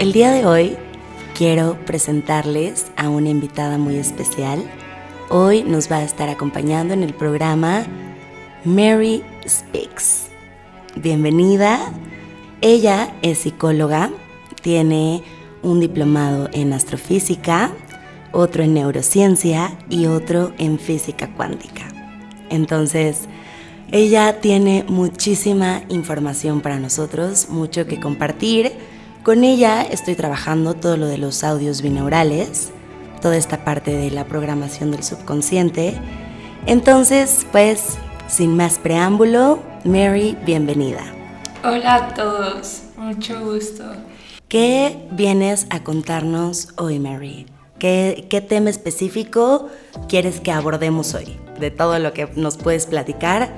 El día de hoy quiero presentarles a una invitada muy especial. Hoy nos va a estar acompañando en el programa Mary Speaks. Bienvenida. Ella es psicóloga, tiene un diplomado en astrofísica, otro en neurociencia y otro en física cuántica. Entonces, ella tiene muchísima información para nosotros, mucho que compartir. Con ella estoy trabajando todo lo de los audios binaurales, toda esta parte de la programación del subconsciente. Entonces, pues, sin más preámbulo, Mary, bienvenida. Hola a todos, mucho gusto. ¿Qué vienes a contarnos hoy, Mary? ¿Qué, ¿Qué, tema específico quieres que abordemos hoy? De todo lo que nos puedes platicar,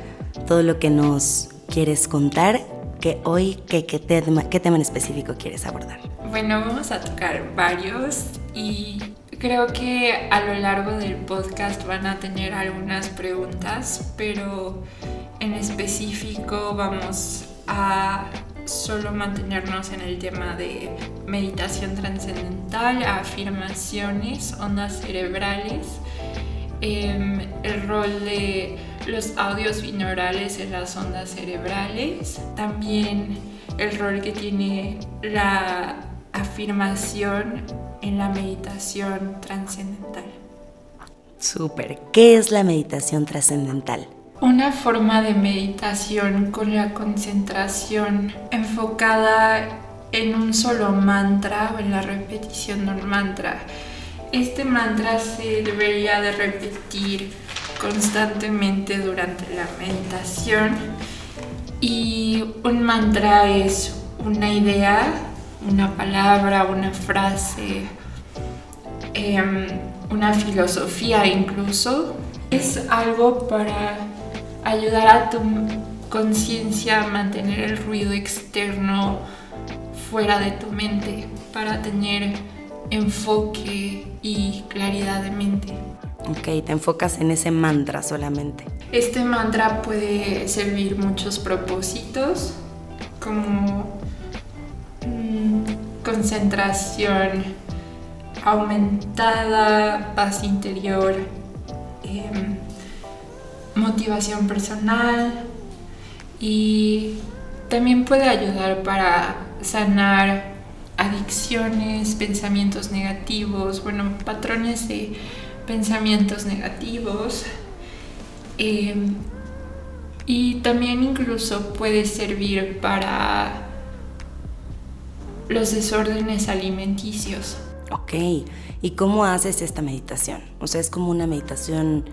todo lo que nos quieres contar, que hoy, ¿qué, qué, tema, qué tema en específico quieres abordar? Bueno, vamos a tocar varios y creo que a lo largo del podcast van a tener algunas preguntas, pero en específico vamos a solo mantenernos en el tema de meditación trascendental, afirmaciones, ondas cerebrales, eh, el rol de los audios binaurales en las ondas cerebrales, también el rol que tiene la afirmación en la meditación trascendental. Súper, ¿qué es la meditación trascendental? Una forma de meditación con la concentración enfocada en un solo mantra o en la repetición de un mantra. Este mantra se debería de repetir constantemente durante la meditación y un mantra es una idea, una palabra, una frase, eh, una filosofía incluso. Es algo para ayudar a tu conciencia a mantener el ruido externo fuera de tu mente, para tener enfoque y claridad de mente. Ok, te enfocas en ese mantra solamente. Este mantra puede servir muchos propósitos, como mmm, concentración aumentada, paz interior, eh, motivación personal y también puede ayudar para sanar adicciones, pensamientos negativos, bueno, patrones de pensamientos negativos. Eh, y también incluso puede servir para los desórdenes alimenticios. Ok, ¿y cómo haces esta meditación? O sea, es como una meditación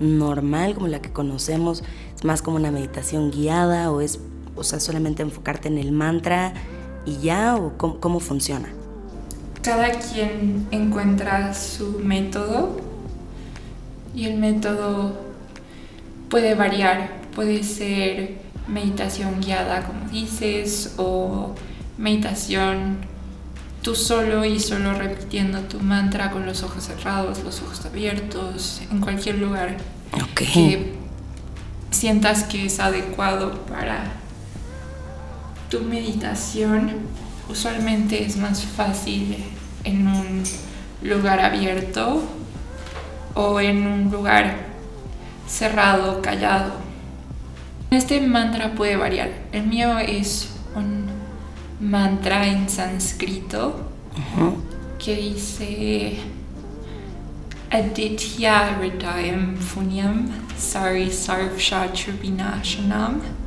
normal, como la que conocemos, es más como una meditación guiada o es, o sea, solamente enfocarte en el mantra y ya, o cómo, cómo funciona? Cada quien encuentra su método y el método puede variar, puede ser meditación guiada, como dices, o meditación tú solo y solo repitiendo tu mantra con los ojos cerrados, los ojos abiertos, en cualquier lugar okay. que sientas que es adecuado para tu meditación. Usualmente es más fácil en un lugar abierto o en un lugar cerrado, callado. Este mantra puede variar. El mío es un mantra en sánscrito uh -huh. que dice Aditya Hridayam Punyam Sari Sarvsha Tribhinashanam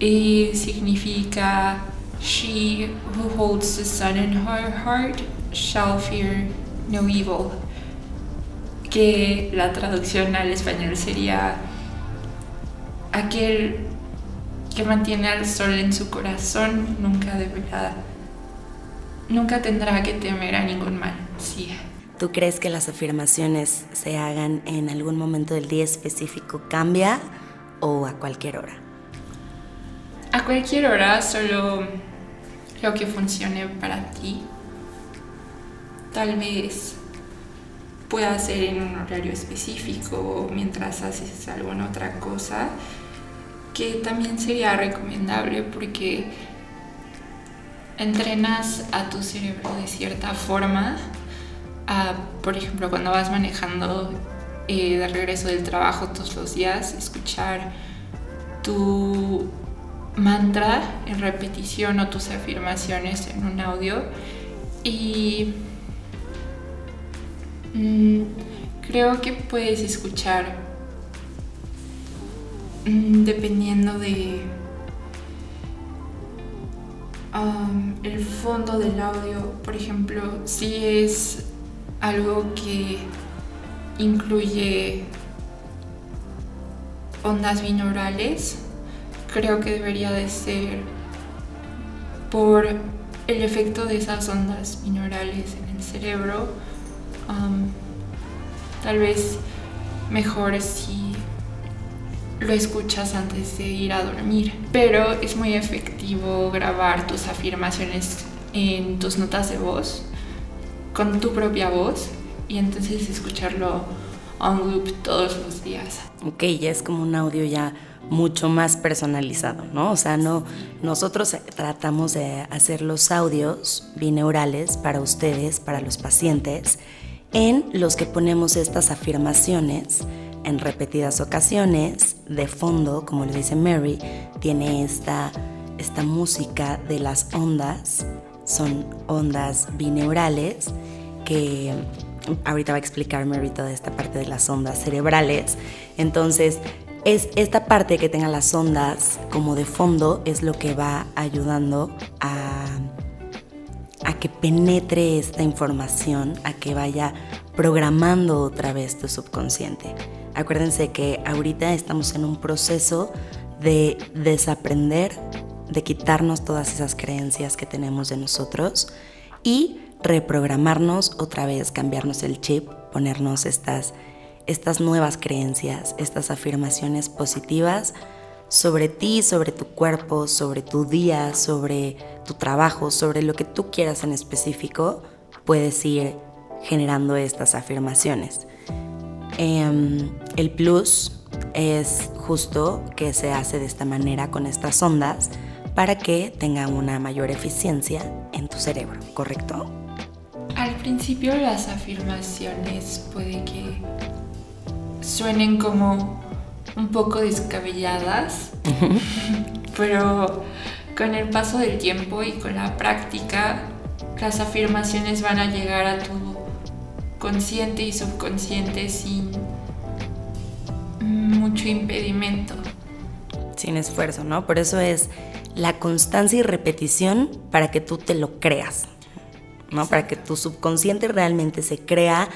y significa She who holds the sun in her heart shall fear no evil que la traducción al español sería aquel que mantiene al sol en su corazón nunca deberá, nunca tendrá que temer a ningún mal. Sí. ¿Tú crees que las afirmaciones se hagan en algún momento del día específico? ¿Cambia o a cualquier hora? A cualquier hora, solo lo que funcione para ti. Tal vez pueda ser en un horario específico mientras haces alguna otra cosa que también sería recomendable porque entrenas a tu cerebro de cierta forma. por ejemplo, cuando vas manejando eh, de regreso del trabajo todos los días, escuchar tu mantra en repetición o tus afirmaciones en un audio. Y mm, creo que puedes escuchar mm, dependiendo de um, el fondo del audio. Por ejemplo, si es algo que incluye ondas binaurales, creo que debería de ser por el efecto de esas ondas binaurales en el cerebro. Tal vez mejor si lo escuchas antes de ir a dormir. Pero es muy efectivo grabar tus afirmaciones en tus notas de voz, con tu propia voz, y entonces escucharlo on loop todos los días. Ok, ya es como un audio ya mucho más personalizado, ¿no? O sea, no, nosotros tratamos de hacer los audios bineurales para ustedes, para los pacientes, en los que ponemos estas afirmaciones en repetidas ocasiones, de fondo, como le dice Mary, tiene esta, esta música de las ondas, son ondas bineurales que ahorita va a explicar Mary toda esta parte de las ondas cerebrales. Entonces, es esta parte que tenga las ondas como de fondo es lo que va ayudando a, a que penetre esta información, a que vaya programando otra vez tu subconsciente. Acuérdense que ahorita estamos en un proceso de desaprender, de quitarnos todas esas creencias que tenemos de nosotros y reprogramarnos otra vez, cambiarnos el chip, ponernos estas, estas nuevas creencias, estas afirmaciones positivas sobre ti, sobre tu cuerpo, sobre tu día, sobre tu trabajo, sobre lo que tú quieras en específico, puedes ir generando estas afirmaciones. Em, el plus es justo que se hace de esta manera con estas ondas para que tenga una mayor eficiencia en tu cerebro, ¿correcto? Al principio las afirmaciones puede que suenen como un poco descabelladas, pero con el paso del tiempo y con la práctica, las afirmaciones van a llegar a tu consciente y subconsciente sin mucho impedimento. Sin esfuerzo, ¿no? Por eso es la constancia y repetición para que tú te lo creas, ¿no? Para que tu subconsciente realmente se crea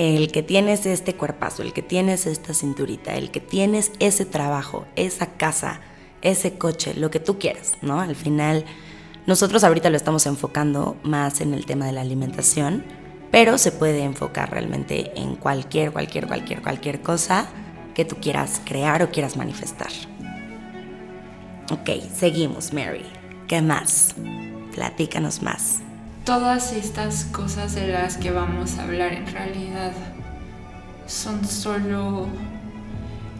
el que tienes este cuerpazo, el que tienes esta cinturita, el que tienes ese trabajo, esa casa, ese coche, lo que tú quieras, ¿no? Al final, nosotros ahorita lo estamos enfocando más en el tema de la alimentación, pero se puede enfocar realmente en cualquier, cualquier, cualquier, cualquier cosa que tú quieras crear o quieras manifestar. Ok, seguimos, Mary. ¿Qué más? Platícanos más. Todas estas cosas de las que vamos a hablar en realidad son solo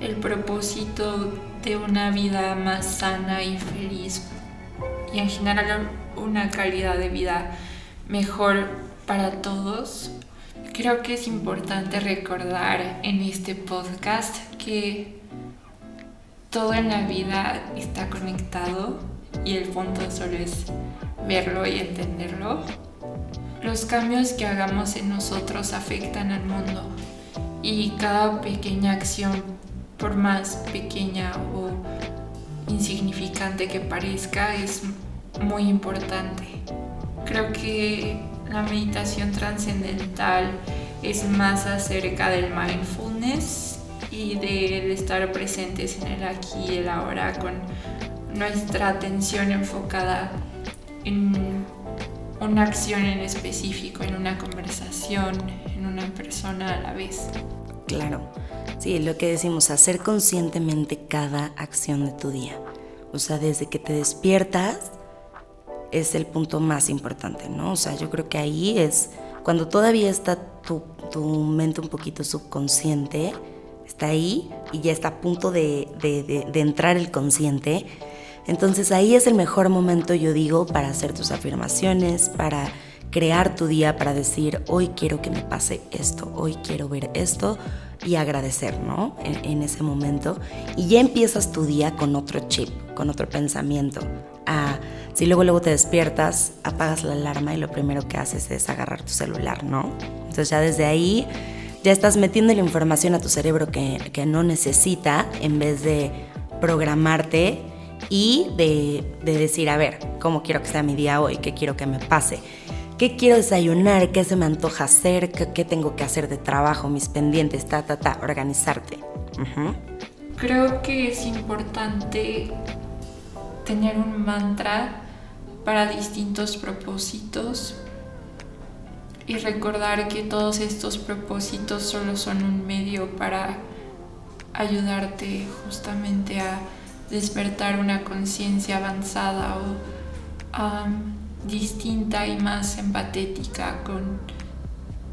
el propósito de una vida más sana y feliz y en general una calidad de vida mejor para todos. Creo que es importante recordar en este podcast que todo en la vida está conectado y el punto solo es verlo y entenderlo. Los cambios que hagamos en nosotros afectan al mundo y cada pequeña acción, por más pequeña o insignificante que parezca, es muy importante. Creo que la meditación trascendental es más acerca del mindfulness y de estar presentes en el aquí y el ahora con nuestra atención enfocada en una acción en específico, en una conversación, en una persona a la vez. Claro, sí, lo que decimos, hacer conscientemente cada acción de tu día. O sea, desde que te despiertas es el punto más importante, ¿no? O sea, yo creo que ahí es cuando todavía está tu, mente un poquito subconsciente, está ahí y ya está a punto de, de, entrar el consciente, Entonces ahí es el mejor momento, yo digo, para hacer tus afirmaciones, para crear tu día, para decir, hoy quiero que me pase esto, hoy quiero ver esto y agradecer, ¿no? En, ese momento. Y ya empiezas tu día con otro chip, con otro pensamiento. Ah, si luego luego te despiertas, apagas la alarma y lo primero que haces es agarrar tu celular, ¿no? Entonces ya desde ahí ya estás metiendo la información a tu cerebro que, que no necesita en vez de programarte y de, de, decir, a ver, ¿cómo quiero que sea mi día hoy? ¿Qué quiero que me pase? ¿Qué quiero desayunar? ¿Qué se me antoja hacer? ¿Qué, tengo que hacer de trabajo? Mis pendientes, ta, ta, ta, organizarte. Creo que es importante tener un mantra para distintos propósitos y recordar que todos estos propósitos solo son un medio para ayudarte justamente a despertar una conciencia avanzada o distinta y más empatética con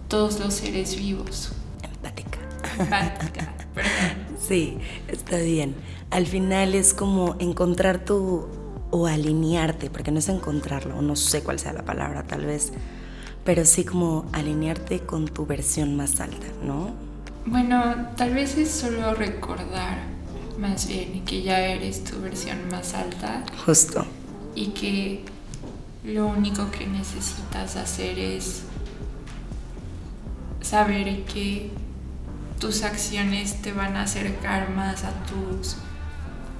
todos los seres vivos. Empática. Empática, Sí, está bien. Al final es como encontrar tu o alinearte, porque no es encontrarlo, no sé cuál sea la palabra, tal vez pero sí como alinearte con tu versión más alta, ¿no? Bueno, tal vez es solo recordar más bien que ya eres tu versión más alta. Justo. Y que lo único que necesitas hacer es saber que tus acciones te van a acercar más a tus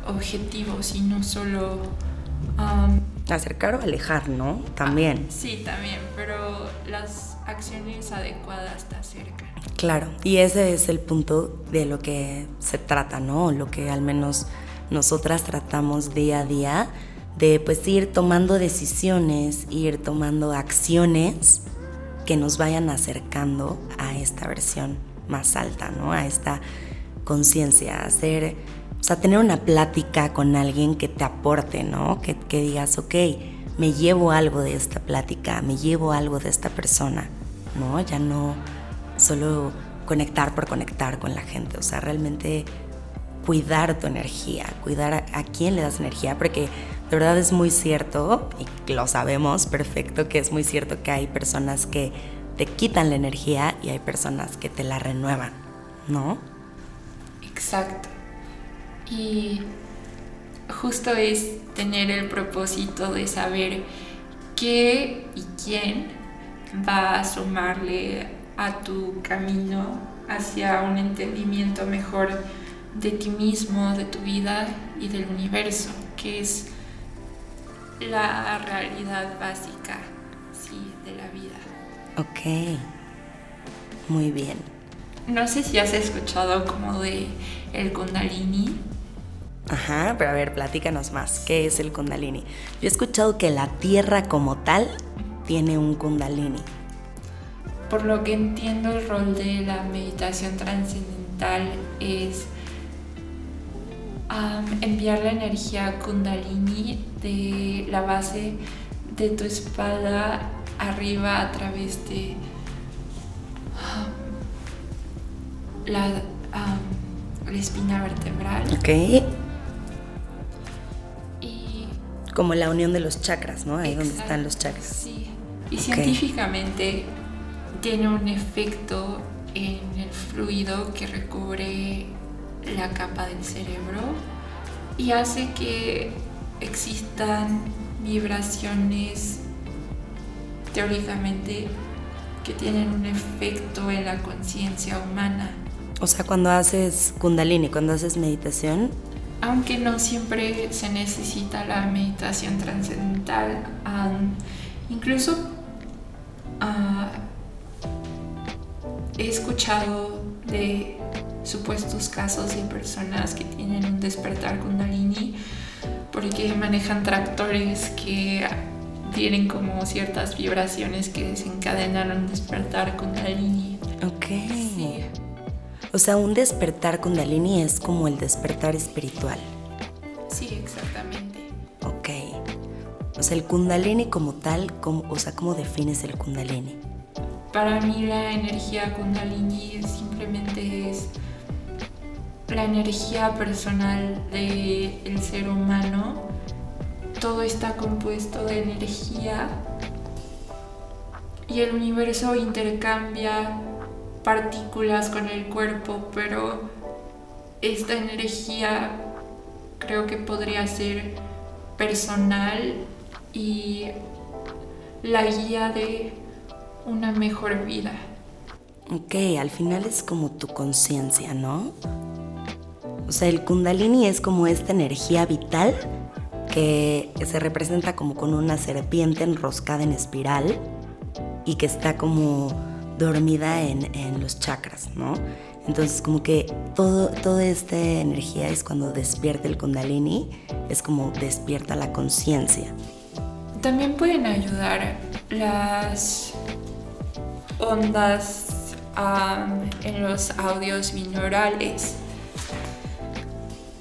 objetivos y no solo Acercar o alejar, ¿no? También. Ah, sí, también, pero las acciones adecuadas te acercan. Claro, y ese es el punto de lo que se trata, ¿no? Lo que al menos nosotras tratamos día a día de pues ir tomando decisiones, ir tomando acciones que nos vayan acercando a esta versión más alta, ¿no? A esta conciencia, hacer o sea, tener una plática con alguien que te aporte, ¿no? Que, que digas, ok, me llevo algo de esta plática, me llevo algo de esta persona, ¿no? Ya no solo conectar por conectar con la gente, o sea, realmente cuidar tu energía, cuidar a, a, quién le das energía, porque de verdad es muy cierto, y lo sabemos perfecto, que es muy cierto que hay personas que te quitan la energía y hay personas que te la renuevan, ¿no? Exacto. Y justo es tener el propósito de saber qué y quién va a sumarle a tu camino hacia un entendimiento mejor de ti mismo, de tu vida y del universo, que es la realidad básica, sí, de la vida. Ok, muy bien. No sé si has escuchado como de el Kundalini, Ajá, pero a ver, platícanos más. ¿Qué es el Kundalini? Yo he escuchado que la Tierra como tal tiene un Kundalini. Por lo que entiendo, el rol de la meditación trascendental es enviar la energía Kundalini de la base de tu espalda arriba a través de la, la espina vertebral. Ok como la unión de los chakras, ¿no? Ahí donde están los chakras. Sí. Y científicamente tiene un efecto en el fluido que recubre la capa del cerebro y hace que existan vibraciones teóricamente que tienen un efecto en la conciencia humana. O sea, cuando haces kundalini, cuando haces meditación, aunque no siempre se necesita la meditación trascendental, incluso ah, he escuchado de supuestos casos de personas que tienen un despertar kundalini porque manejan tractores que tienen como ciertas vibraciones que desencadenan un despertar kundalini. Ok. Sí. O sea, un despertar kundalini es como el despertar espiritual. Sí, exactamente. Ok. O sea, el kundalini como tal, o sea, ¿cómo defines el kundalini? Para mí la energía kundalini simplemente es la energía personal del ser humano todo está compuesto de energía y el universo intercambia partículas con el cuerpo, pero esta energía creo que podría ser personal y la guía de una mejor vida. Ok, al final es como tu conciencia, ¿no? O sea, el kundalini es como esta energía vital que se representa como con una serpiente enroscada en espiral y que está como dormida en, los chakras, ¿no? Entonces como que todo, toda esta energía es cuando despierta el kundalini, es como despierta la conciencia. También pueden ayudar las ondas en los audios binaurales,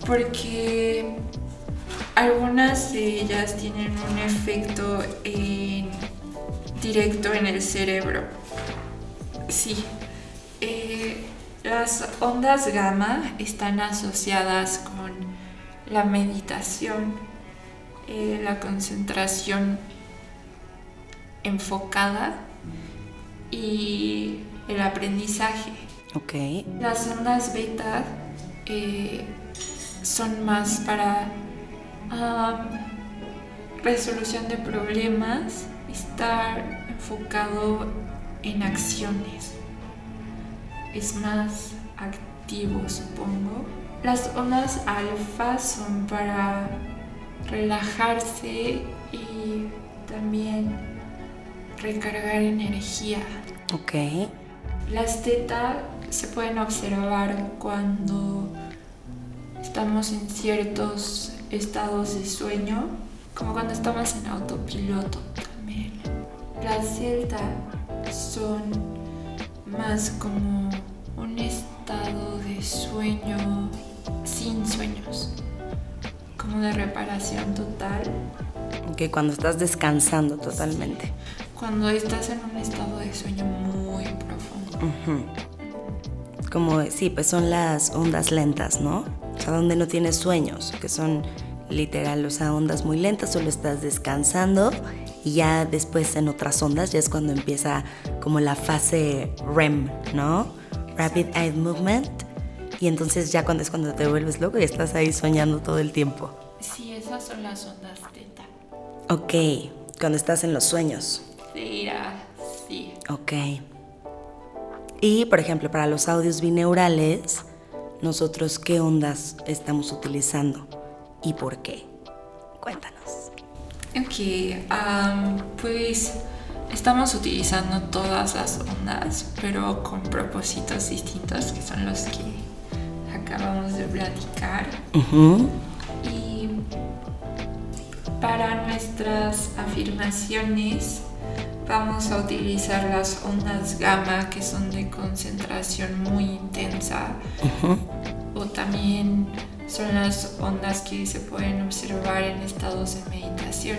porque algunas de ellas tienen un efecto directo en el cerebro. Sí, eh, las ondas gamma están asociadas con la meditación, eh, la concentración enfocada y el aprendizaje. Okay. Las ondas beta eh, son más para resolución de problemas, estar enfocado en acciones. Es más activo, supongo. Las ondas alfa son para relajarse y también recargar energía. Ok. Las teta se pueden observar cuando estamos en ciertos estados de sueño, como cuando estamos en autopiloto también. Las celta son más como un estado de sueño sin sueños, como de reparación total. Que cuando estás descansando totalmente. Cuando estás en un estado de sueño muy profundo. Como, sí, pues son las ondas lentas, ¿no? O sea, donde no tienes sueños, que son literal, o sea, ondas muy lentas, solo estás descansando y ya después en otras ondas ya es cuando empieza como la fase REM, ¿no? Rapid Eye Movement. Y entonces ya cuando es cuando te vuelves loco y estás ahí soñando todo el tiempo. Sí, esas son las ondas teta. Ok, cuando estás en los sueños. Sí, sí. Ok. Y por ejemplo, para los audios bineurales, nosotros qué ondas estamos utilizando y por qué. Cuéntanos. Ok, pues estamos utilizando todas las ondas, pero con propósitos distintos, que son los que acabamos de platicar. Y para nuestras afirmaciones vamos a utilizar las ondas gamma, que son de concentración muy intensa, o también son las ondas que se pueden observar en estados de meditación.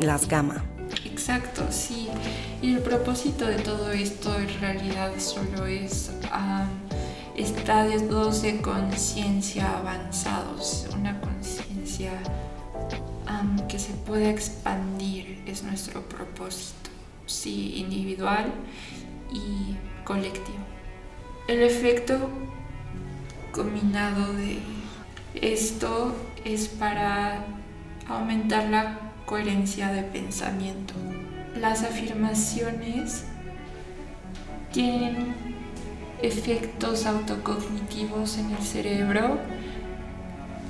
Las gamma. Exacto, sí. Y el propósito de todo esto en realidad solo es estados de conciencia avanzados, una conciencia que se pueda expandir es nuestro propósito, sí, individual y colectivo. El efecto combinado de esto es para aumentar la coherencia de pensamiento. Las afirmaciones tienen efectos autocognitivos en el cerebro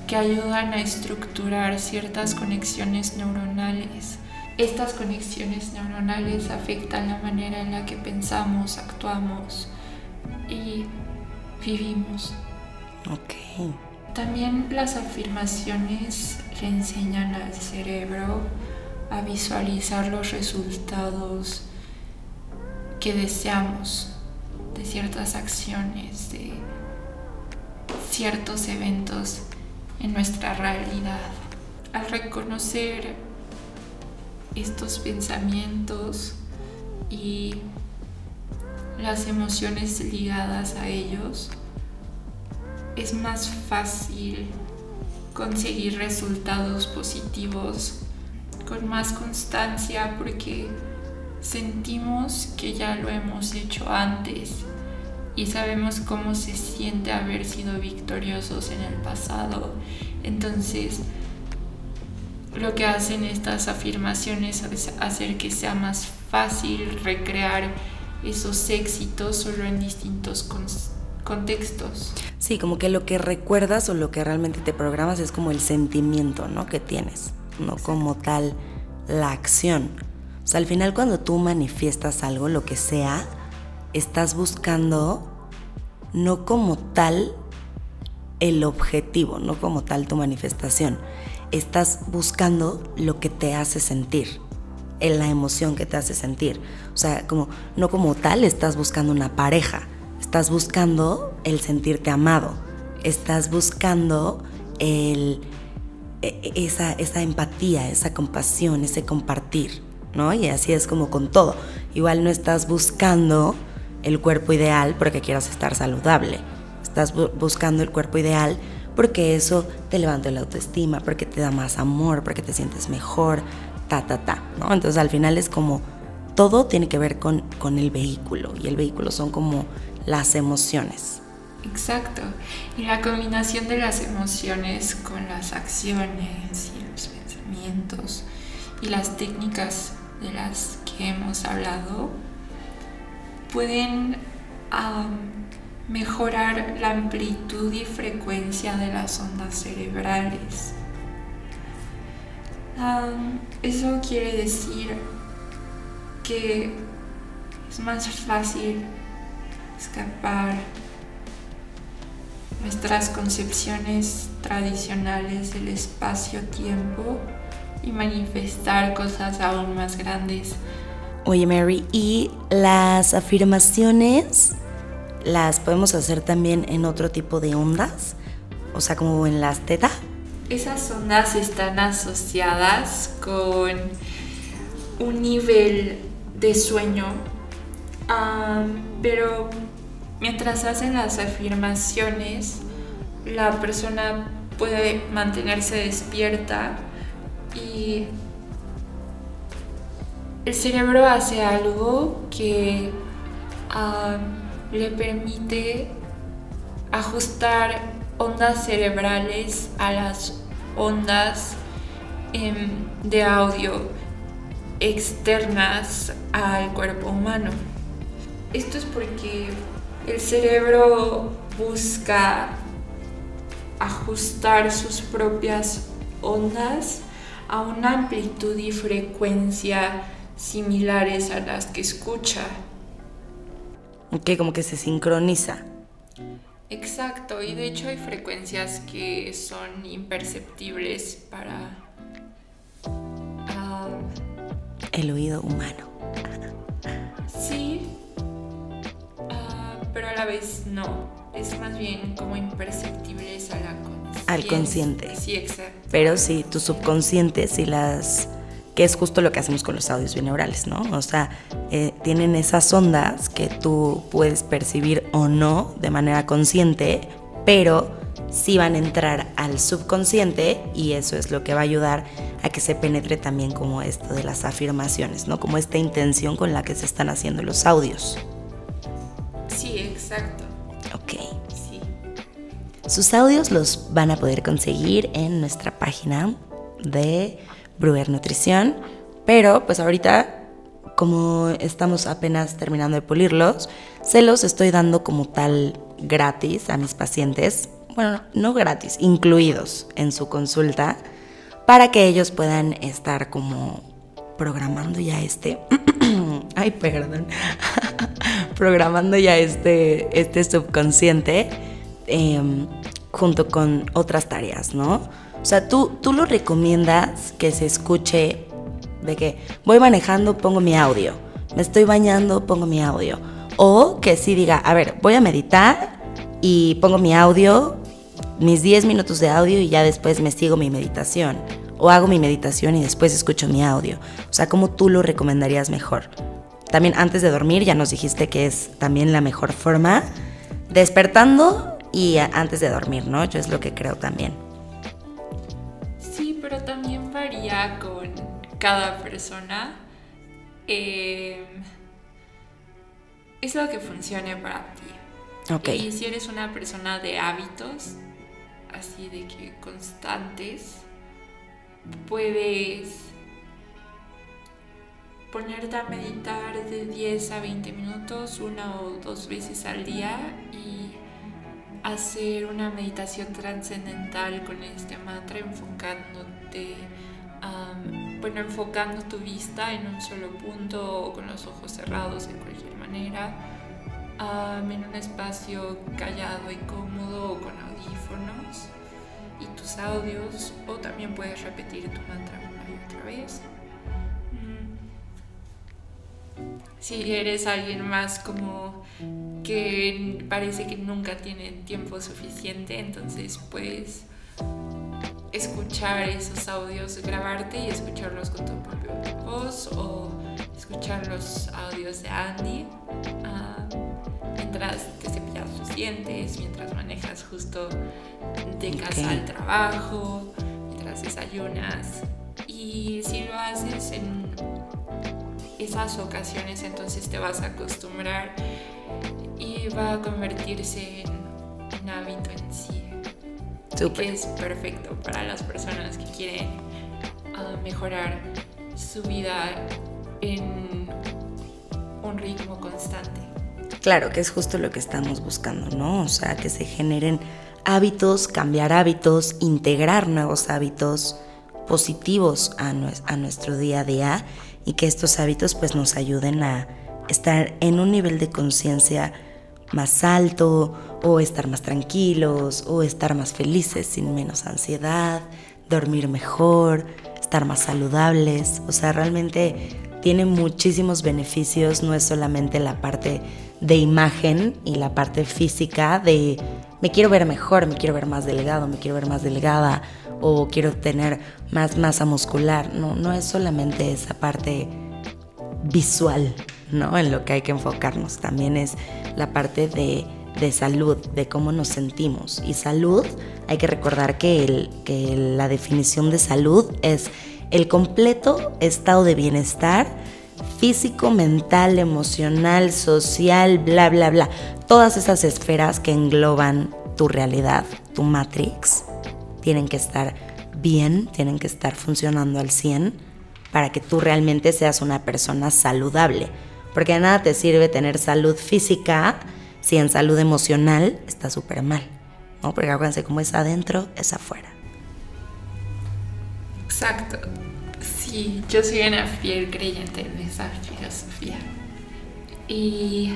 que ayudan a estructurar ciertas conexiones neuronales. Estas conexiones neuronales afectan la manera en la que pensamos, actuamos y vivimos. También las afirmaciones le enseñan al cerebro a visualizar los resultados que deseamos de ciertas acciones, de ciertos eventos en nuestra realidad. Al reconocer estos pensamientos y las emociones ligadas a ellos, es más fácil conseguir resultados positivos con más constancia porque sentimos que ya lo hemos hecho antes y sabemos cómo se siente haber sido victoriosos en el pasado. Entonces, lo que hacen estas afirmaciones es hacer que sea más fácil recrear esos éxitos solo en distintos contextos. Sí, como que lo que recuerdas o lo que realmente te programas es como el sentimiento, ¿no? Que tienes, no como tal la acción. O sea, al final cuando tú manifiestas algo, lo que sea, estás buscando no como tal el objetivo, no como tal tu manifestación. Estás buscando lo que te hace sentir, en la emoción que te hace sentir. O sea, como no como tal estás buscando una pareja, estás buscando el sentirte amado, estás buscando el, e, e, esa, esa empatía, esa compasión, ese compartir, ¿no? Y así es como con todo. Igual no estás buscando el cuerpo ideal porque quieras estar saludable. Estás buscando el cuerpo ideal porque eso te levanta la autoestima, porque te da más amor, porque te sientes mejor, ta, ta, ta, ¿no? Entonces al final es como todo tiene que ver con, con el vehículo y el vehículo son como las emociones. Exacto. Y la combinación de las emociones con las acciones y los pensamientos y las técnicas de las que hemos hablado pueden mejorar la amplitud y frecuencia de las ondas cerebrales. eso quiere decir que es más fácil escapar nuestras concepciones tradicionales del espacio-tiempo y manifestar cosas aún más grandes Oye Mary, ¿y las afirmaciones las podemos hacer también en otro tipo de ondas? O sea, como en las teta. Esas ondas están asociadas con un nivel de sueño, pero mientras hacen las afirmaciones, la persona puede mantenerse despierta y el cerebro hace algo que ah, le permite ajustar ondas cerebrales a las ondas em, de audio externas al cuerpo humano. Esto es porque el cerebro busca ajustar sus propias ondas a una amplitud y frecuencia similares a las que escucha. Ok, como que se sincroniza. Exacto, y de hecho hay frecuencias que son imperceptibles para ah, el oído humano. La vez no. Es más bien como imperceptibles a la Al consciente. Sí, exacto. Pero sí, tu subconsciente si las que es justo lo que hacemos con los audios binaurales, ¿no? O sea, eh, tienen esas ondas que tú puedes percibir o no de manera consciente, pero sí van a entrar al subconsciente y eso es lo que va a ayudar a que se penetre también como esto de las afirmaciones, ¿no? Como esta intención con la que se están haciendo los audios. Sus audios los van a poder conseguir en nuestra página de Brewer Nutrición, pero pues ahorita como estamos apenas terminando de pulirlos, se los estoy dando como tal gratis a mis pacientes, bueno, no gratis, incluidos en su consulta, para que ellos puedan estar como programando ya este, ay, perdón, programando ya este, este subconsciente em, junto con otras tareas, ¿no? O sea, tú, tú lo recomiendas que se escuche de que voy manejando, pongo mi audio, me estoy bañando, pongo mi audio. O que sí diga, a ver, voy a meditar y pongo mi audio, mis 10 minutos de audio y ya después me sigo mi meditación. O hago mi meditación y después escucho mi audio. O sea, ¿cómo tú lo recomendarías mejor? También antes de dormir ya nos dijiste que es también la mejor forma. Despertando y antes de dormir, ¿no? Yo es lo que creo también. Sí, pero también varía con cada persona. Em, es lo que funcione para ti. Ok. Y si eres una persona de hábitos, así de que constantes, puedes ponerte a meditar de 10 a 20 minutos, una o dos veces al día y hacer una meditación trascendental con este mantra enfocándote, bueno, enfocando tu vista en un solo punto o con los ojos cerrados de cualquier manera, en un espacio callado y cómodo o con audífonos y tus audios o también puedes repetir tu mantra una y otra vez. Si eres alguien más como que parece que nunca tiene tiempo suficiente, entonces puedes escuchar esos audios, grabarte y escucharlos con tu propia voz o escuchar los audios de Andy ah, mientras te cepillas los dientes, mientras manejas justo de casa al trabajo, mientras desayunas. Y si lo haces en esas ocasiones, entonces te vas a acostumbrar y va a convertirse en un hábito en sí. Que es perfecto para las personas que quieren ah, mejorar su vida en un ritmo constante. Claro, que es justo lo que estamos buscando, ¿no? O sea, que se generen hábitos, cambiar hábitos, integrar nuevos hábitos positivos a, a nuestro día a día y que estos hábitos pues nos ayuden a estar en un nivel de conciencia más alto o estar más tranquilos o estar más felices sin menos ansiedad, dormir mejor, estar más saludables. O sea, realmente tiene muchísimos beneficios, no es solamente la parte de imagen y la parte física de me quiero ver mejor, me quiero ver más delgado, me quiero ver más delgada o quiero tener más masa muscular. No, no es solamente esa parte visual, ¿no? En lo que hay que enfocarnos. También es la parte de, de salud, de cómo nos sentimos. Y salud, hay que recordar que, el, que la definición de salud es el completo estado de bienestar físico, mental, emocional, social, bla, bla, bla. Todas esas esferas que engloban tu realidad, tu matrix, tienen que estar bien, tienen que estar funcionando al 100 para que tú realmente seas una persona saludable. Porque de nada te sirve tener salud física si en salud emocional está súper mal. ¿no? Porque acuérdense, como es adentro, es afuera. Exacto. Sí, yo soy una fiel creyente de esa filosofía. Y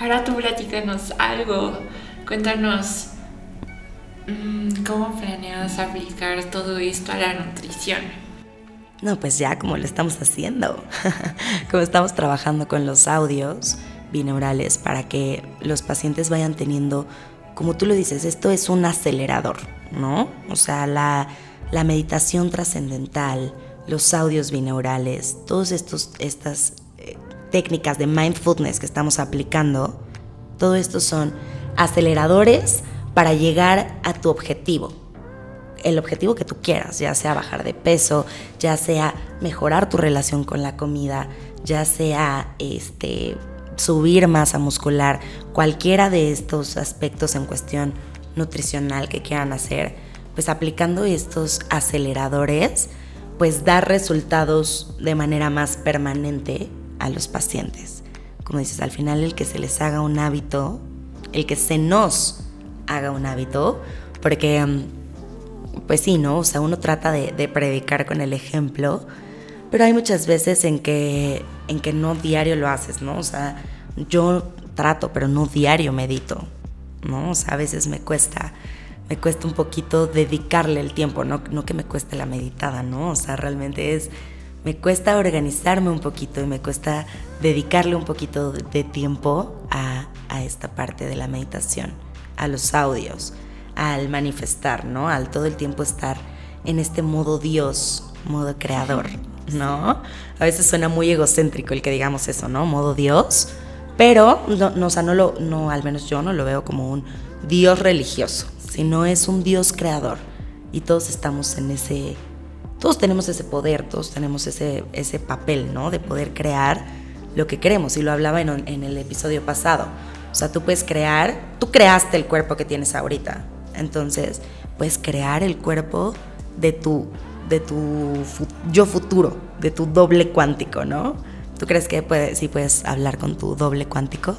ahora tú platícanos algo. Cuéntanos mm, cómo planeas aplicar todo esto a la nutrición. No, pues ya como lo estamos haciendo, como estamos trabajando con los audios binaurales para que los pacientes vayan teniendo, como tú lo dices, esto es un acelerador, ¿no? O sea, la, meditación trascendental, los audios binaurales, todas estas eh, técnicas de mindfulness que estamos aplicando, todo esto son aceleradores para llegar a tu objetivo. El objetivo que tú quieras, ya sea bajar de peso, ya sea mejorar tu relación con la comida, ya sea este subir masa muscular, cualquiera de estos aspectos en cuestión nutricional que quieran hacer, pues aplicando estos aceleradores, pues dar resultados de manera más permanente a los pacientes. Como dices, al final el que se les haga un hábito, el que se nos haga un hábito, porque mm, pues sí, ¿no? O sea, uno trata de, predicar con el ejemplo, pero hay muchas veces en que, en que no diario lo haces, ¿no? O sea, yo trato, pero no diario medito, ¿no? O sea, a veces me cuesta, me cuesta un poquito dedicarle el tiempo, no, no que me cueste la meditada, ¿no? O sea, realmente es, me cuesta organizarme un poquito y me cuesta dedicarle un poquito de tiempo a, a esta parte de la meditación, a los audios al manifestar, ¿no? Al todo el tiempo estar en este modo Dios, modo creador, ¿no? A veces suena muy egocéntrico el que digamos eso, ¿no? Modo Dios, pero no, no, o sea, no lo, no, al menos yo no lo veo como un Dios religioso, sino es un Dios creador y todos estamos en ese, todos tenemos ese poder, todos tenemos ese, ese papel, ¿no? De poder crear lo que queremos. Y lo hablaba en, en el episodio pasado. O sea, tú puedes crear, tú creaste el cuerpo que tienes ahorita. Entonces, puedes crear el cuerpo de tu, de tu yo futuro, de tu doble cuántico, ¿no? ¿Tú crees que puede, sí puedes hablar con tu doble cuántico?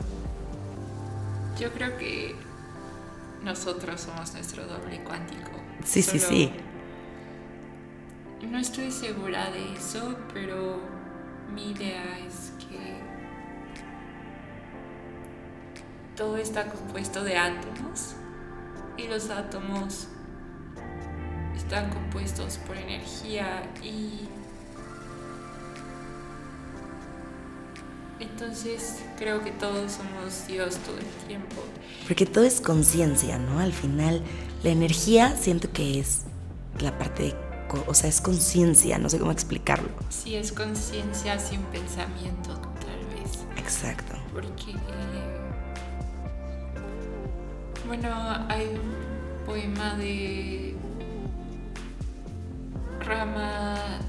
Yo creo que nosotros somos nuestro doble cuántico. Sí, sí, sí. No estoy segura de eso, pero mi idea es que todo está compuesto de átomos y los átomos están compuestos por energía y entonces creo que todos somos Dios todo el tiempo. Porque todo es conciencia, ¿no? Al final la energía siento que es la parte de, o sea, es conciencia, no sé cómo explicarlo. Sí, es conciencia sin pensamiento, tal vez. Exacto. Porque, bueno, hay un poema de Rama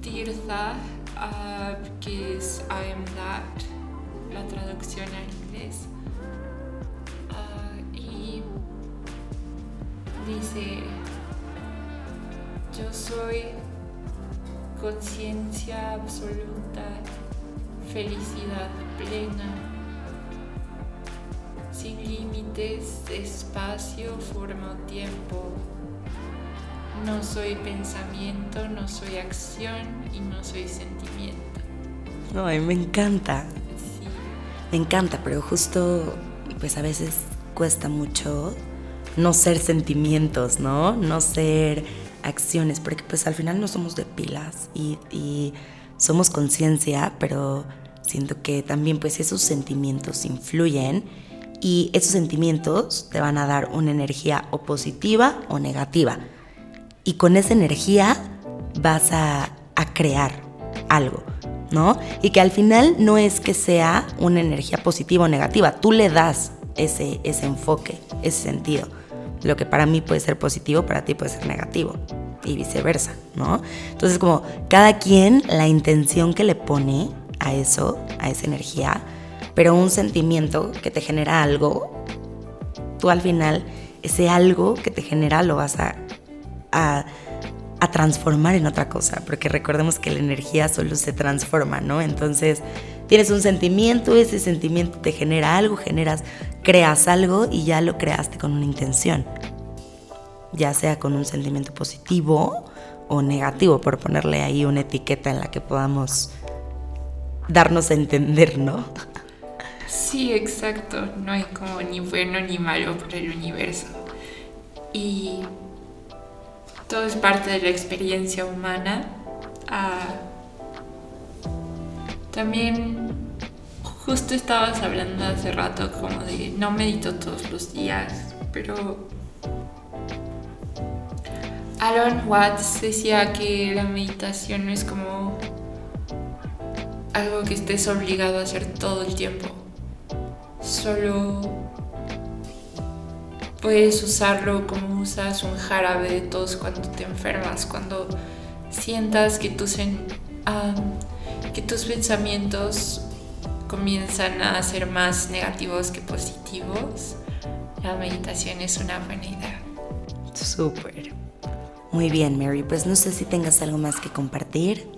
Tirtha uh, que es I am that, la traducción en inglés. Uh, y dice, yo soy conciencia absoluta, felicidad plena, sin límites, espacio, forma o tiempo no soy pensamiento, no soy acción y no soy sentimiento. Ay, me encanta. Sí. Me encanta, pero justo, pues a veces cuesta mucho no ser sentimientos, ¿no? No ser acciones, porque pues al final no somos de pilas y, y somos conciencia, pero siento que también pues esos sentimientos influyen y esos sentimientos te van a dar una energía o positiva o negativa y con esa energía vas a, crear algo, ¿no? Y que al final no es que sea una energía positiva o negativa, tú le das ese, ese enfoque, ese sentido. Lo que para mí puede ser positivo, para ti puede ser negativo y viceversa, ¿no? Entonces como cada quien la intención que le pone a eso, a esa energía, pero un sentimiento que te genera algo, tú al final ese algo que te genera lo vas a a, transformar en otra cosa, porque recordemos que la energía solo se transforma, ¿no? Entonces, tienes un sentimiento, ese sentimiento te genera algo, generas, creas algo y ya lo creaste con una intención, ya sea con un sentimiento positivo o negativo, por ponerle ahí una etiqueta en la que podamos darnos a entender, ¿no? Sí, exacto, no hay como ni bueno ni malo por el universo. Y todo es parte de la experiencia humana. Ah, también justo estabas hablando hace rato como de no medito todos los días, pero Aaron Watts decía que la meditación no es como algo que estés obligado a hacer todo el tiempo. Solo puedes usarlo como usas un jarabe de tos cuando te enfermas, cuando sientas que tus, que tus pensamientos comienzan a ser más negativos que positivos. La meditación es una buena idea. Súper. Muy bien, Mary. Pues no sé si tengas algo más que compartir.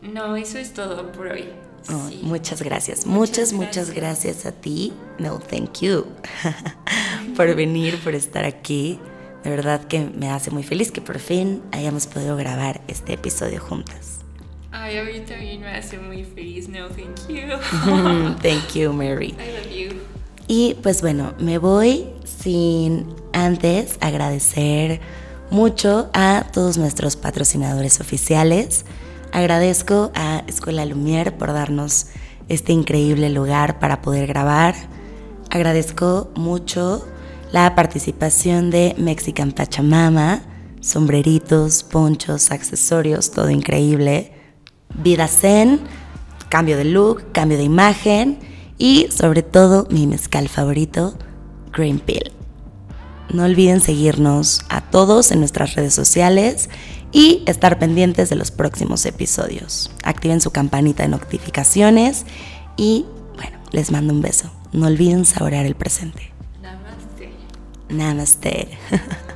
No, eso es todo por hoy. Oh, muchas gracias. Muchas, muchas gracias. a ti. No, thank you. por venir, por estar aquí. De verdad que me hace muy feliz que por fin hayamos podido grabar este episodio juntas. Ay, a mí también me hace muy feliz. No, thank you. thank you, Mary. I love you. Y pues bueno, me voy sin antes agradecer mucho a todos nuestros patrocinadores oficiales Agradezco a Escuela Lumière por darnos este increíble lugar para poder grabar. Agradezco mucho la participación de Mexican Pachamama, sombreritos, ponchos, accesorios, todo increíble. Vida Zen, cambio de look, cambio de imagen y sobre todo mi mezcal favorito, Green Pill. No olviden seguirnos a todos en nuestras redes sociales y estar pendientes de los próximos episodios. Activen su campanita de notificaciones y bueno, les mando un beso. No olviden saborear el presente. Namaste. Namaste.